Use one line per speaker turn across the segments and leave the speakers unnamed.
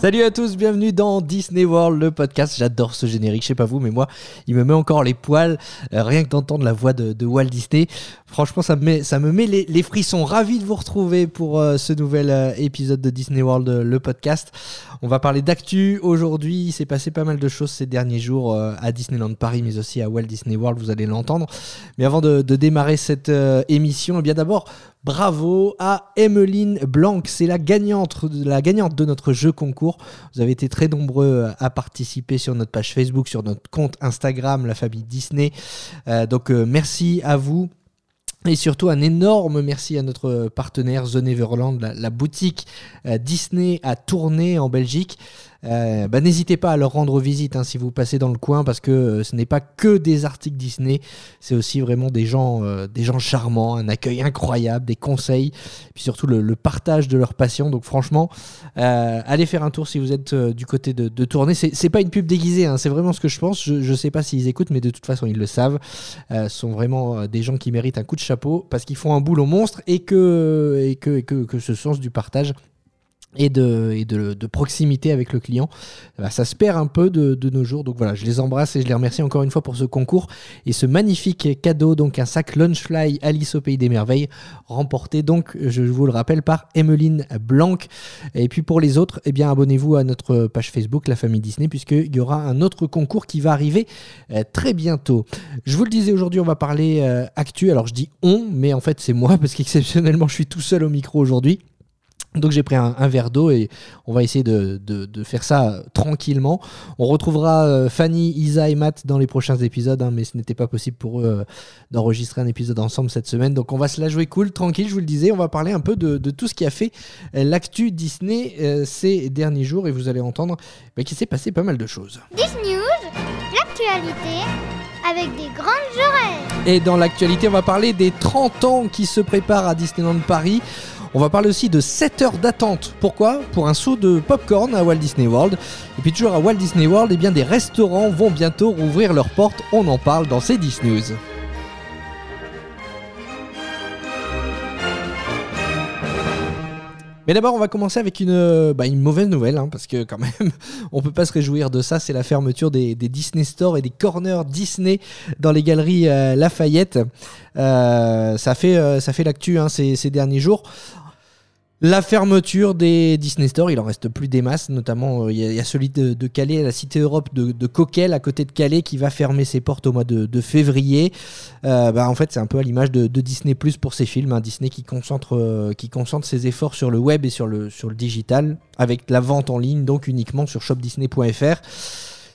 Salut à tous, bienvenue dans Disney World, le podcast. J'adore ce générique, je sais pas vous, mais moi, il me met encore les poils, euh, rien que d'entendre la voix de, Walt Disney. Franchement, ça me met, ça me met les, les frissons. Ravi de vous retrouver pour euh, ce nouvel euh, épisode de Disney World, le podcast. On va parler d'actu aujourd'hui. Il s'est passé pas mal de choses ces derniers jours à Disneyland Paris, mais aussi à Walt Disney World, vous allez l'entendre. Mais avant de, démarrer cette émission, eh bien d'abord, Bravo à Emmeline Blanc, c'est la gagnante de notre jeu concours. Vous avez été très nombreux à participer sur notre page Facebook, sur notre compte Instagram, la famille Disney. Euh, donc euh, merci à vous. Et surtout un énorme merci à notre partenaire The Neverland, la, boutique euh, Disney à tourner en Belgique. Euh, bah, N'hésitez pas à leur rendre visite hein, si vous passez dans le coin parce que euh, ce n'est pas que des articles Disney, c'est aussi vraiment des gens, euh, des gens charmants, un accueil incroyable, des conseils, puis surtout le, partage de leur passion. Donc franchement, allez faire un tour si vous êtes du côté de, de tourner. C'est pas une pub déguisée, hein, c'est vraiment ce que je pense. Je, je sais pas s'ils écoutent, mais de toute façon ils le savent. Ce sont vraiment des gens qui méritent un coup de chapeau parce qu'ils font un boulot monstre et que, et que, et que ce sens du partage et de, proximité avec le client, bah, ça se perd un peu de, de nos jours. Donc voilà, je les embrasse et je les remercie encore une fois pour ce concours et ce magnifique cadeau, donc un sac Lunchfly Alice au Pays des Merveilles, remporté donc, je vous le rappelle, par Emmeline Blanc. Et puis pour les autres, eh bien abonnez-vous à notre page Facebook, La Famille Disney, puisqu'il y aura un autre concours qui va arriver euh, très bientôt. Je vous le disais aujourd'hui, on va parler euh, actu. Alors je dis on, mais en fait c'est moi, parce qu'exceptionnellement je suis tout seul au micro aujourd'hui. Donc j'ai pris un, un verre d'eau et on va essayer de, de- de faire ça euh, tranquillement. On retrouvera euh, Fanny, Isa et Matt dans les prochains épisodes, hein, mais ce n'était pas possible pour eux euh, d'enregistrer un épisode ensemble cette semaine. Donc on va se la jouer cool, tranquille, je vous le disais. On va parler un peu de, de tout ce qui a fait l'actu Disney euh, ces derniers jours et vous allez entendre bah, qu'il s'est passé pas mal de choses.
Disney News, l'actualité avec des grandes oreilles.
Et dans l'actualité, on va parler des 30 ans qui se préparent à Disneyland Paris. On va parler aussi de 7 heures d'attente. Pourquoi? Pour un saut de popcorn à Walt Disney World. Et puis toujours à Walt Disney World, eh bien des restaurants vont bientôt rouvrir leurs portes. On en parle dans ces 10 News. Mais d'abord, on va commencer avec une, euh, bah, mauvaise nouvelle, hein, parce que quand même, on peut pas se réjouir de ça. C'est la fermeture des, Disney Store et des corners Disney dans les galeries euh, Lafayette. Euh, ça fait, ça fait l'actu hein, ces derniers jours. La fermeture des Disney Store, il en reste plus des masses, notamment euh, il y, a- celui de, Calais, la Cité Europe de, Coquel, à côté de Calais, qui va fermer ses portes au mois de, février. Euh, bah, en fait, c'est un peu à l'image de, Disney Plus pour ses films, hein. Disney qui concentre, euh, qui concentre ses efforts sur le web et sur le, sur le digital, avec la vente en ligne, donc uniquement sur shopdisney.fr.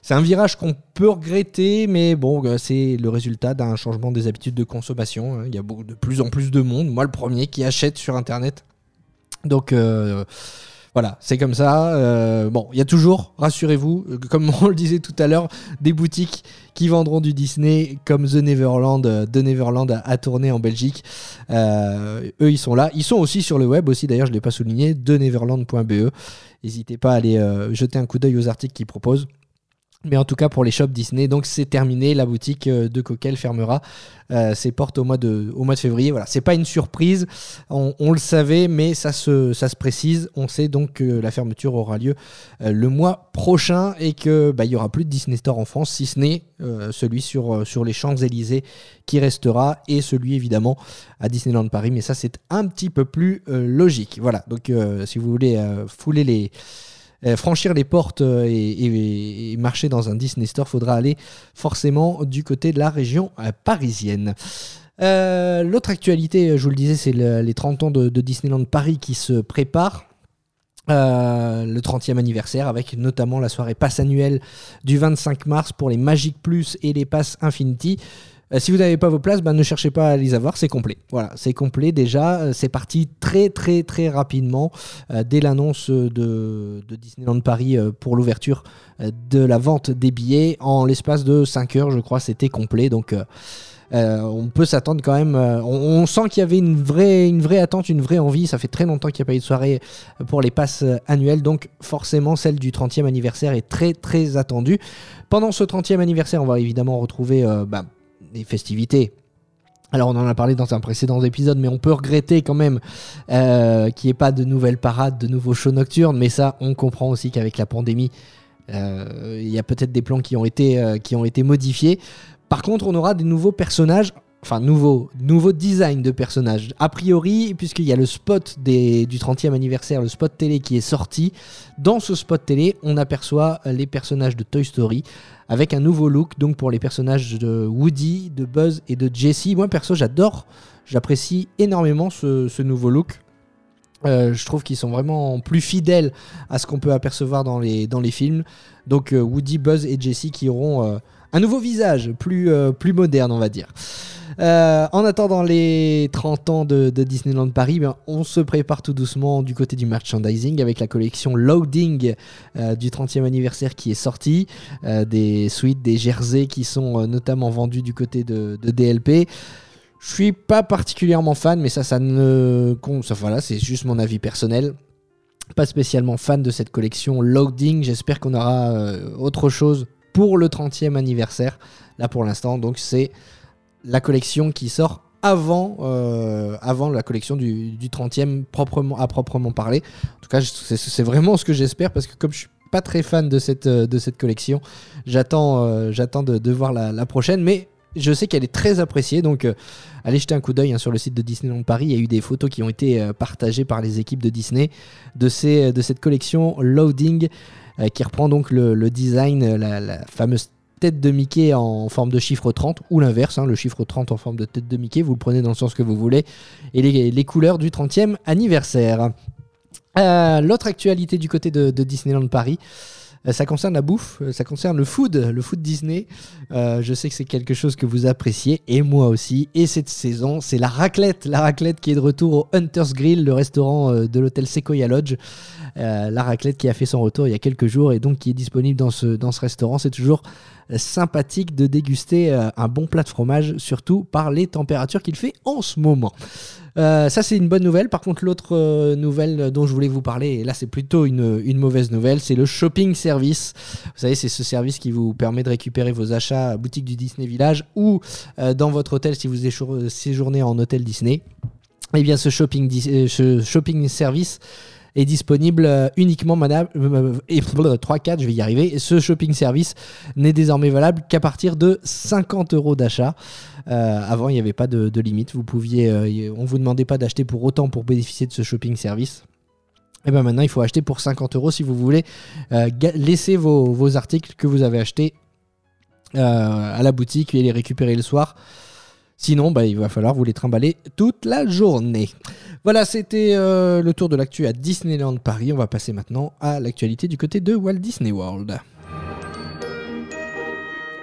C'est un virage qu'on peut regretter, mais bon, c'est le résultat d'un changement des habitudes de consommation. hein. Il y a de plus en plus de monde, moi le premier, qui achète sur Internet. Donc euh, voilà, c'est comme ça. Euh, bon, il y a toujours, rassurez-vous, euh, comme on le disait tout à l'heure, des boutiques qui vendront du Disney comme The Neverland, The Neverland à, à tourner en Belgique. Eux, ils sont là. Ils sont aussi sur le web aussi, d'ailleurs, je ne l'ai pas souligné, theneverland.be. N'hésitez pas à aller jeter un coup d'œil aux articles qu'ils proposent. Mais en tout cas pour les shops Disney, donc c'est terminé. La boutique euh, de Coquel fermera euh, ses portes au mois de, au mois de février. Voilà, c'est pas une surprise, on, on le savait, mais ça se, ça se précise. On sait donc que la fermeture aura lieu euh, le mois prochain et que bah, il y aura plus de Disney Store en France, si ce n'est euh, celui sur, euh, sur les Champs Élysées qui restera et celui évidemment à Disneyland Paris. Mais ça c'est un petit peu plus logique. Voilà, donc si vous voulez fouler les euh, franchir les portes euh, et, marcher dans un Disney Store, faudra aller forcément du côté de la région euh, parisienne. L'autre actualité, je vous le disais, c'est le- les 30 ans de, Disneyland Paris qui se préparent. Le 30e anniversaire avec notamment la soirée passe annuelle du 25 mars pour les Magic Plus et les passes Infinity. Euh, si vous n'avez pas vos places, ben, ne cherchez pas à les avoir, c'est complet. Voilà, c'est complet déjà. Euh, C'est parti très très très rapidement euh, dès l'annonce de, de Disneyland Paris pour l'ouverture de la vente des billets. En l'espace de 5 heures, je crois, c'était complet. Donc on peut s'attendre quand même. on, sent qu'il y avait une vraie, une vraie attente, une vraie envie. Ça fait très longtemps qu'il n'y a pas eu de soirée pour les passes annuelles, donc forcément celle du 30e anniversaire est très très attendue. Pendant ce 30e anniversaire, on va évidemment retrouver bah, des festivités. Alors on en a parlé dans un précédent épisode, mais on peut regretter quand même euh, qu'il n'y ait pas de nouvelles parades, de nouveaux shows nocturnes. Mais ça, on comprend aussi qu'avec la pandémie, euh, il y a peut-être des plans qui ont été, euh, qui ont été modifiés. Par contre, on aura des nouveaux personnages, enfin nouveaux, nouveaux designs de personnages. A priori, puisqu'il y a le spot du 30e anniversaire, le spot télé qui est sorti, dans ce spot télé, on aperçoit les personnages de Toy Story avec un nouveau look, donc pour les personnages de Woody, de Buzz et de Jessie. Moi, perso, j'adore, j'apprécie énormément ce, nouveau look. Euh, je trouve qu'ils sont vraiment plus fidèles à ce qu'on peut apercevoir dans les, dans les films. Donc euh, Woody, Buzz et Jessie qui auront euh, un nouveau visage, plus, plus moderne on va dire. Euh, en attendant les 30 ans de, Disneyland Paris, ben, on se prépare tout doucement du côté du merchandising avec la collection Loading euh, du 30e anniversaire qui est sortie, euh, des suites, des jerseys qui sont notamment vendus du côté de, DLP. Je suis pas particulièrement fan, mais ça, ça ne compte. Voilà, c'est juste mon avis personnel. Pas spécialement fan de cette collection Loading. J'espère qu'on aura autre chose pour le 30e anniversaire. Là, pour l'instant, donc c'est la collection qui sort avant, euh, la collection du, du 30e proprement, à proprement parler. En tout cas, c'est vraiment ce que j'espère parce que comme je suis pas très fan de cette, euh, collection, j'attends euh, de, voir la, prochaine. Mais je sais qu'elle est très appréciée, donc allez jeter un coup d'œil hein, sur le site de Disneyland Paris. Il y a eu des photos qui ont été partagées par les équipes de Disney de, cette collection Loading qui reprend donc le, design, la fameuse tête de Mickey en forme de chiffre 30 ou l'inverse, hein, le chiffre 30 en forme de tête de Mickey, vous le prenez dans le sens que vous voulez, et les, couleurs du 30e anniversaire. Euh, L'autre actualité du côté de, de Disneyland Paris, euh, ça concerne la bouffe, euh, ça concerne le food, le food Disney. Je sais que c'est quelque chose que vous appréciez, et moi aussi. Et cette saison, c'est la raclette, la raclette qui est de retour au Hunter's Grill, le restaurant de l'hôtel Sequoia Lodge. La raclette qui a fait son retour il y a quelques jours et donc qui est disponible dans ce, dans ce restaurant. C'est toujours sympathique de déguster euh, un bon plat de fromage, surtout par les températures qu'il fait en ce moment. Euh, ça, c'est une bonne nouvelle. Par contre, l'autre euh, nouvelle dont je voulais vous parler, et là, c'est plutôt une, mauvaise nouvelle, c'est le shopping service. Vous savez, c'est ce service qui vous permet de récupérer vos achats à boutique du Disney Village ou dans votre hôtel si vous séjournez en hôtel Disney. Eh bien, ce shopping service est disponible euh, uniquement, madame, euh, et 3-4, je vais y arriver. Ce shopping service n'est désormais valable qu'à partir de 50 euros d'achat. Euh, avant, il n'y avait pas de, limite. Vous pouviez, euh, on vous demandait pas d'acheter pour autant pour bénéficier de ce shopping service. Et ben maintenant, il faut acheter pour 50 euros si vous voulez euh, laisser vos, vos articles que vous avez achetés euh, à la boutique et les récupérer le soir. Sinon, bah, il va falloir vous les trimballer toute la journée. Voilà, c'était euh, le tour de l'actu à Disneyland Paris. On va passer maintenant à l'actualité du côté de Walt Disney World.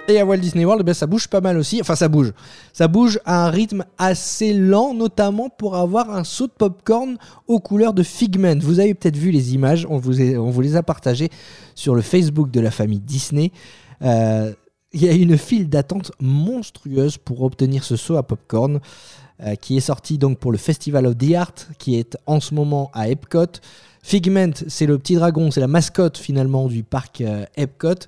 Et à Walt Disney World, ben, ça bouge pas mal aussi. Enfin, ça bouge. Ça bouge à un rythme assez lent, notamment pour avoir un saut de popcorn aux couleurs de Figment. Vous avez peut-être vu les images, on vous, on vous les a partagées sur le Facebook de la famille Disney. Euh, il y a une file d'attente monstrueuse pour obtenir ce saut à popcorn euh, qui est sorti donc pour le Festival of the Art qui est en ce moment à Epcot. Figment, c'est le petit dragon, c'est la mascotte finalement du parc euh, Epcot.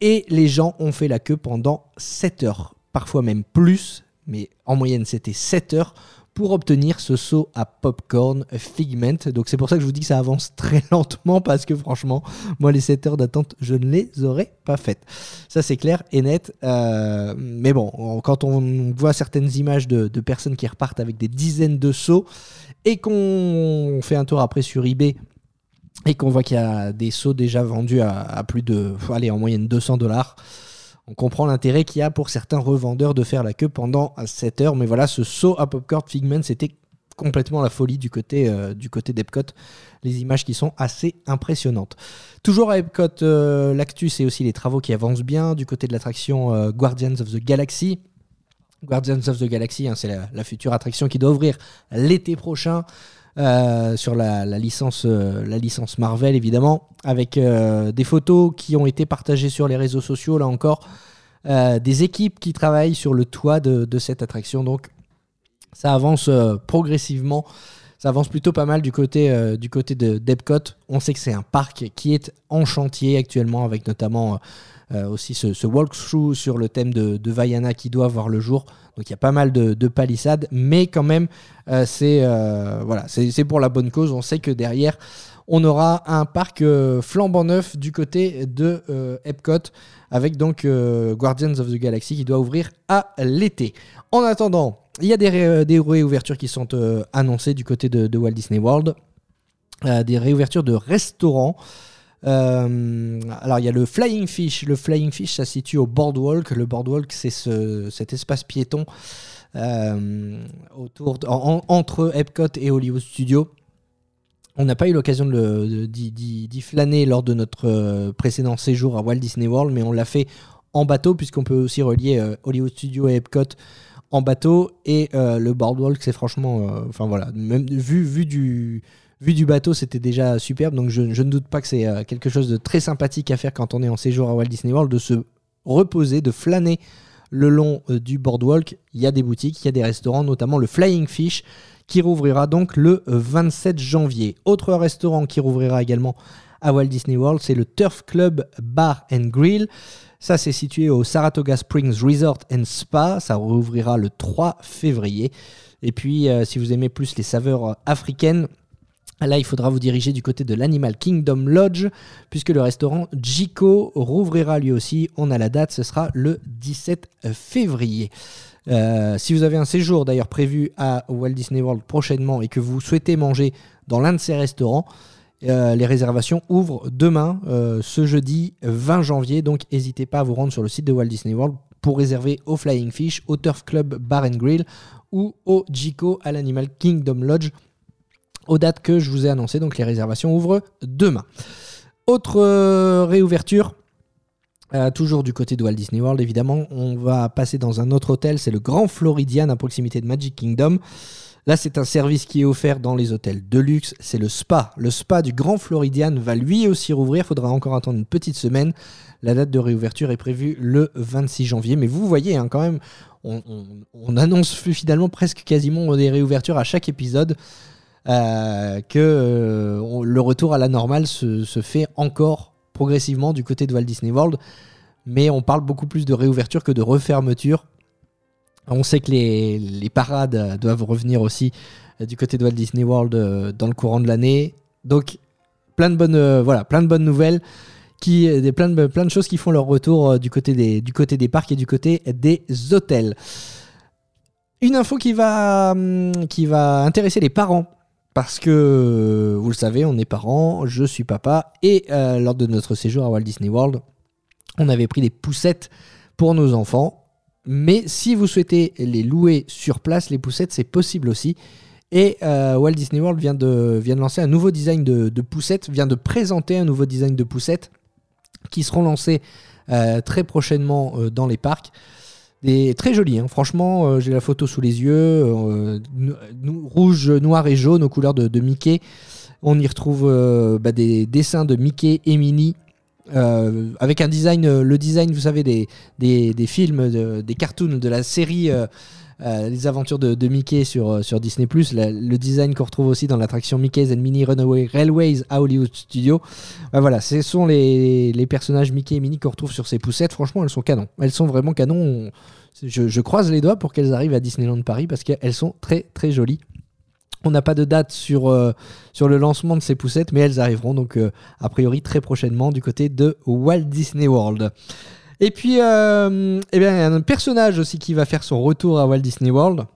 Et les gens ont fait la queue pendant 7 heures, parfois même plus, mais en moyenne c'était 7 heures pour obtenir ce saut à popcorn Figment. Donc c'est pour ça que je vous dis que ça avance très lentement parce que franchement, moi les 7 heures d'attente, je ne les aurais pas faites. Ça c'est clair et net. Euh, mais bon, on- quand on voit certaines images de, personnes qui repartent avec des dizaines de sauts et qu'on fait un tour après sur eBay et qu'on voit qu'il y a des sauts déjà vendus à, à plus de, allez, en moyenne 200 dollars. On comprend l'intérêt qu'il y a pour certains revendeurs de faire la queue pendant 7 heures. Mais voilà, ce saut à Popcorn Figment, c'était complètement la folie du côté, euh, du côté d'Epcot. Les images qui sont assez impressionnantes. Toujours à Epcot, euh, l'actu, c'est aussi les travaux qui avancent bien du côté de l'attraction euh, Guardians of the Galaxy. Guardians of the Galaxy, hein, c'est la, la future attraction qui doit ouvrir l'été prochain. Euh, sur la, licence, euh, la licence Marvel évidemment, avec euh, des photos qui ont été partagées sur les réseaux sociaux là encore, des équipes qui travaillent sur le toit de, cette attraction. Donc ça avance progressivement. Ça avance plutôt pas mal du côté, du côté de d'Epcot. On sait que c'est un parc qui est en chantier actuellement, avec notamment aussi ce, walkthrough sur le thème de Vaiana qui doit voir le jour. Donc il y a pas mal de, de palissades, mais quand même, euh, c'est euh, voilà, pour la bonne cause. On sait que derrière, on aura un parc euh, flambant neuf du côté de Epcot, avec donc Guardians of the Galaxy qui doit ouvrir à l'été. En attendant, il y a des, ré- des réouvertures qui sont annoncées du côté de, Walt Disney World. Des réouvertures de restaurants. Euh, alors il y a le Flying Fish. Le Flying Fish, ça se situe au Boardwalk. Le Boardwalk, c'est ce- cet espace piéton euh, entre Epcot et Hollywood Studios. On n'a pas eu l'occasion d'y- flâner lors de notre euh, précédent séjour à Walt Disney World, mais on l'a fait en bateau, puisqu'on peut aussi relier Hollywood Studios et Epcot en bateau. Et le Boardwalk, c'est franchement. Enfin voilà, même vu, du, vu du bateau, c'était déjà superbe. Donc je, ne doute pas que c'est euh, quelque chose de très sympathique à faire quand on est en séjour à Walt Disney World, de se reposer, de flâner le long euh, du Boardwalk. Il y a des boutiques, il y a des restaurants, notamment le Flying Fish qui rouvrira donc le 27 janvier. Autre restaurant qui rouvrira également à Walt Disney World, c'est le Turf Club Bar and Grill. Ça, c'est situé au Saratoga Springs Resort and Spa. Ça rouvrira le 3 février. Et puis, euh, si vous aimez plus les saveurs euh, africaines, là, il faudra vous diriger du côté de l'Animal Kingdom Lodge, puisque le restaurant Jiko rouvrira lui aussi. On a la date, ce sera le 17 février. Euh, si vous avez un séjour d'ailleurs prévu à Walt Disney World prochainement et que vous souhaitez manger dans l'un de ces restaurants, euh, les réservations ouvrent demain, euh, ce jeudi 20 janvier. Donc n'hésitez pas à vous rendre sur le site de Walt Disney World pour réserver au Flying Fish, au Turf Club Bar and Grill ou au Jiko à l'Animal Kingdom Lodge aux dates que je vous ai annoncées. Donc les réservations ouvrent demain. Autre euh, réouverture. euh, toujours du côté de Walt Disney World, évidemment, on va passer dans un autre hôtel, c'est le Grand Floridian à proximité de Magic Kingdom. Là, c'est un service qui est offert dans les hôtels de luxe, c'est le spa. Le spa du Grand Floridian va lui aussi rouvrir, faudra encore attendre une petite semaine. La date de réouverture est prévue le 26 janvier, mais vous voyez hein, quand même, on, on- on annonce finalement presque quasiment des réouvertures à chaque épisode. Euh, que euh, le retour à la normale se, fait encore progressivement du côté de Walt Disney World, mais on parle beaucoup plus de réouverture que de refermeture. On sait que les, les parades doivent revenir aussi euh, du côté de Walt Disney World dans le courant de l'année. Donc plein de bonnes, voilà, plein de bonnes nouvelles, qui, des, plein, de, plein de choses qui font leur retour du, côté des, du côté des parcs et du côté des hôtels. Une info qui va, hum, qui va intéresser les parents. Parce que, euh, vous le savez, on est parents, je suis papa, et euh, lors de notre séjour à Walt Disney World, on avait pris des poussettes pour nos enfants. Mais si vous souhaitez les louer sur place, les poussettes, c'est possible aussi. Et euh, Walt Disney World vient de, vient de lancer un nouveau design de, poussettes, vient de présenter un nouveau design de poussettes qui seront lancés très prochainement dans les parcs. Très jolis, hein. franchement, euh, j'ai la photo sous les yeux. euh, rouge, noir et jaune aux couleurs de, Mickey. On y retrouve euh, bah, des dessins de Mickey et Minnie. avec un design, le design, vous savez, des, films, de- des cartoons de la série euh, Les aventures de, Mickey sur, euh, sur Disney+, le design qu'on retrouve aussi dans l'attraction Mickey's and Minnie Runaway Railways à Hollywood Studios. Bah voilà, ce sont les, les personnages Mickey et Minnie qu'on retrouve sur ces poussettes. Franchement, elles sont canons. Elles sont vraiment canons. On- Je, croise les doigts pour qu'elles arrivent à Disneyland Paris parce qu'elles sont très très jolies. On n'a pas de date sur, euh, sur le lancement de ces poussettes, mais elles arriveront donc a priori très prochainement du côté de Walt Disney World. Et puis, euh, eh bien, il y a un personnage aussi qui va faire son retour à Walt Disney World.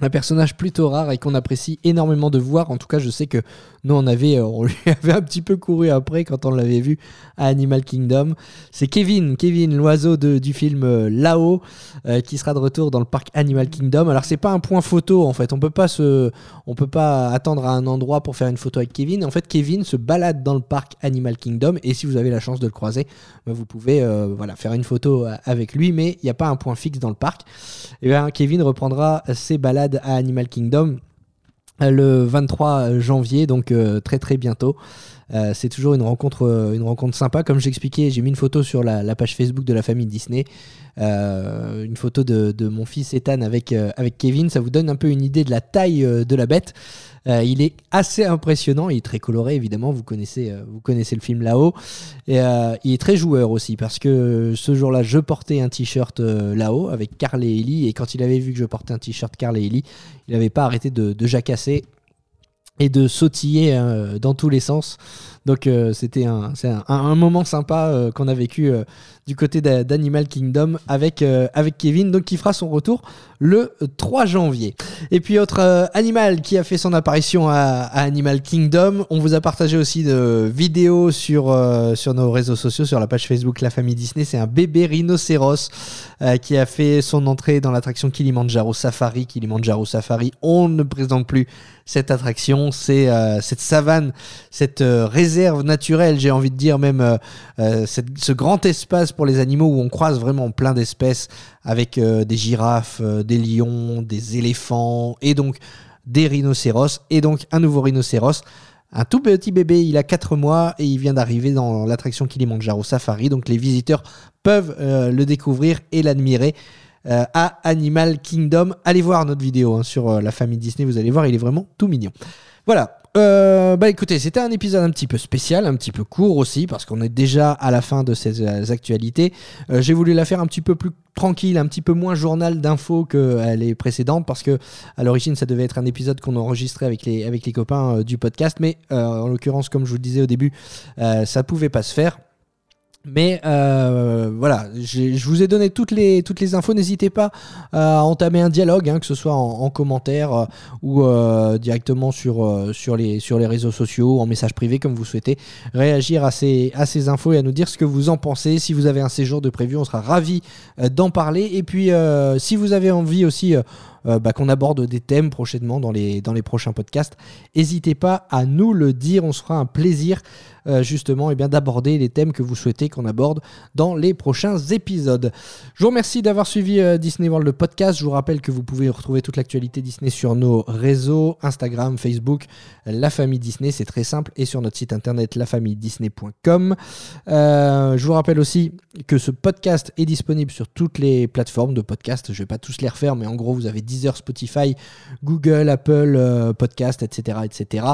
Un personnage plutôt rare et qu'on apprécie énormément de voir. En tout cas, je sais que nous, on, avait, euh, on lui avait un petit peu couru après quand on l'avait vu à Animal Kingdom. C'est Kevin, Kevin, l'oiseau du film euh, Là-haut, euh, qui sera de retour dans le parc Animal Kingdom. Alors, c'est pas un point photo en fait. On peut pas se, on peut pas attendre à un endroit pour faire une photo avec Kevin. En fait, Kevin se balade dans le parc Animal Kingdom et si vous avez la chance de le croiser, bah, vous pouvez voilà, faire une photo avec lui, mais il n'y a pas un point fixe dans le parc. Et bien, Kevin reprendra ses balades à Animal Kingdom euh, le 23 janvier, donc euh, très très bientôt. Euh, c'est toujours une rencontre, euh, une rencontre sympa. Comme j'expliquais, j'ai mis une photo sur la, page Facebook de la famille Disney. Euh, une photo de, mon fils Ethan avec, Kevin. Ça vous donne un peu une idée de la taille de la bête. Il est assez impressionnant. Il est très coloré, évidemment. Vous connaissez, le film là-haut. Et il est très joueur aussi parce que ce jour-là, je portais un t-shirt là-haut avec Carl et Ellie. Et quand il avait vu que je portais un t-shirt Carl et Ellie, il n'avait pas arrêté de jacasser et de sautiller euh, dans tous les sens. Donc euh, c'était un, un, moment sympa euh, qu'on a vécu euh, du côté d'A- d'Animal Kingdom avec, Kevin, donc qui fera son retour le 3 janvier. Et puis autre animal qui a fait son apparition à, Animal Kingdom, on vous a partagé aussi de vidéos sur, sur nos réseaux sociaux, sur la page Facebook La Famille Disney, c'est un bébé rhinocéros qui a fait son entrée dans l'attraction Kilimanjaro Safari. Kilimanjaro Safari, on ne présente plus cette attraction, c'est cette savane, cette réserve naturelle, j'ai envie de dire même euh, euh, ce grand espace pour les animaux où on croise vraiment plein d'espèces avec euh, des girafes, des lions, des éléphants et donc des rhinocéros et donc un nouveau rhinocéros. Un tout petit bébé, il a 4 mois et il vient d'arriver dans l'attraction Kilimanjaro Safari. Donc les visiteurs peuvent le découvrir et l'admirer euh, à Animal Kingdom. Allez voir notre vidéo hein, sur euh, la famille Disney, vous allez voir, il est vraiment tout mignon. Voilà. Euh, bah écoutez, c'était un épisode un petit peu spécial, un petit peu court aussi, parce qu'on est déjà à la fin de ces euh, actualités. J'ai voulu la faire un petit peu plus tranquille, un petit peu moins journal d'infos que les précédentes, parce que à l'origine ça devait être un épisode qu'on enregistrait avec les, avec les copains du podcast, mais en l'occurrence, comme je vous le disais au début, ça pouvait pas se faire. Mais euh, voilà, je vous ai donné toutes les, toutes les infos. N'hésitez pas à entamer un dialogue, hein, que ce soit en, en commentaire euh, ou euh, directement sur, euh, sur, les, sur les réseaux sociaux, en message privé, comme vous souhaitez. Réagir à ces, à ces infos et à nous dire ce que vous en pensez. Si vous avez un séjour de prévu, on sera ravis euh, d'en parler. Et puis, euh, si vous avez envie aussi euh, euh, bah, qu'on aborde des thèmes prochainement dans les, dans les prochains podcasts, n'hésitez pas à nous le dire. On se fera un plaisir euh, justement eh d'aborder les thèmes que vous souhaitez qu'on aborde dans les prochains épisodes. Je vous remercie d'avoir suivi euh, Disney World le podcast. Je vous rappelle que vous pouvez retrouver toute l'actualité Disney sur nos réseaux Instagram, Facebook, La Famille Disney, c'est très simple, et sur notre site internet lafamilledisney.com. Euh, je vous rappelle aussi que ce podcast est disponible sur toutes les plateformes de podcast. Je vais pas tous les refaire, mais en gros, vous avez Deezer, Spotify, Google, Apple, euh, Podcast, etc., etc.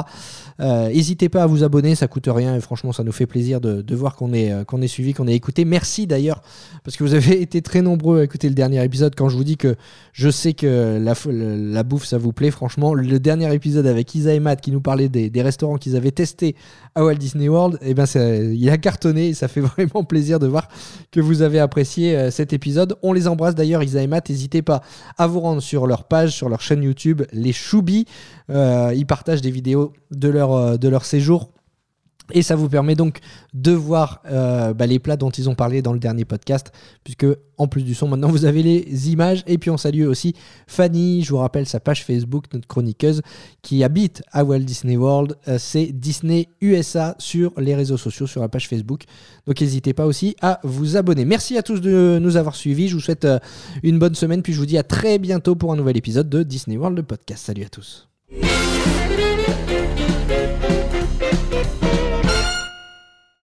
Euh, N'hésitez pas à vous abonner, ça coûte rien et franchement, ça nous fait plaisir de, voir qu'on est, euh, qu'on est suivi, qu'on est écouté. Merci d'ailleurs, parce que vous avez été très nombreux à écouter le dernier épisode. Quand je vous dis que je sais que la, bouffe, ça vous plaît, franchement, le dernier épisode avec Isa et Matt qui nous parlaient des, restaurants qu'ils avaient testés à Walt Disney World, et ben ça- il a cartonné et ça fait vraiment plaisir de voir que vous avez apprécié cet épisode. On les embrasse d'ailleurs, Isa et Matt. N'hésitez pas à vous rendre sur leur page, sur leur chaîne YouTube, les Choubis. Euh, ils partagent des vidéos de leur, euh, de leur séjour. Et ça vous permet donc de voir euh, bah, les plats dont ils ont parlé dans le dernier podcast, puisque en plus du son, maintenant vous avez les images. Et puis on salue aussi Fanny, je vous rappelle sa page Facebook, notre chroniqueuse, qui habite à Walt Disney World. Euh, C'est Disney USA sur les réseaux sociaux, sur la page Facebook. Donc n'hésitez pas aussi à vous abonner. Merci à tous de nous avoir suivis. Je vous souhaite euh, une bonne semaine, puis je vous dis à très bientôt pour un nouvel épisode de Disney World podcast. Salut à tous.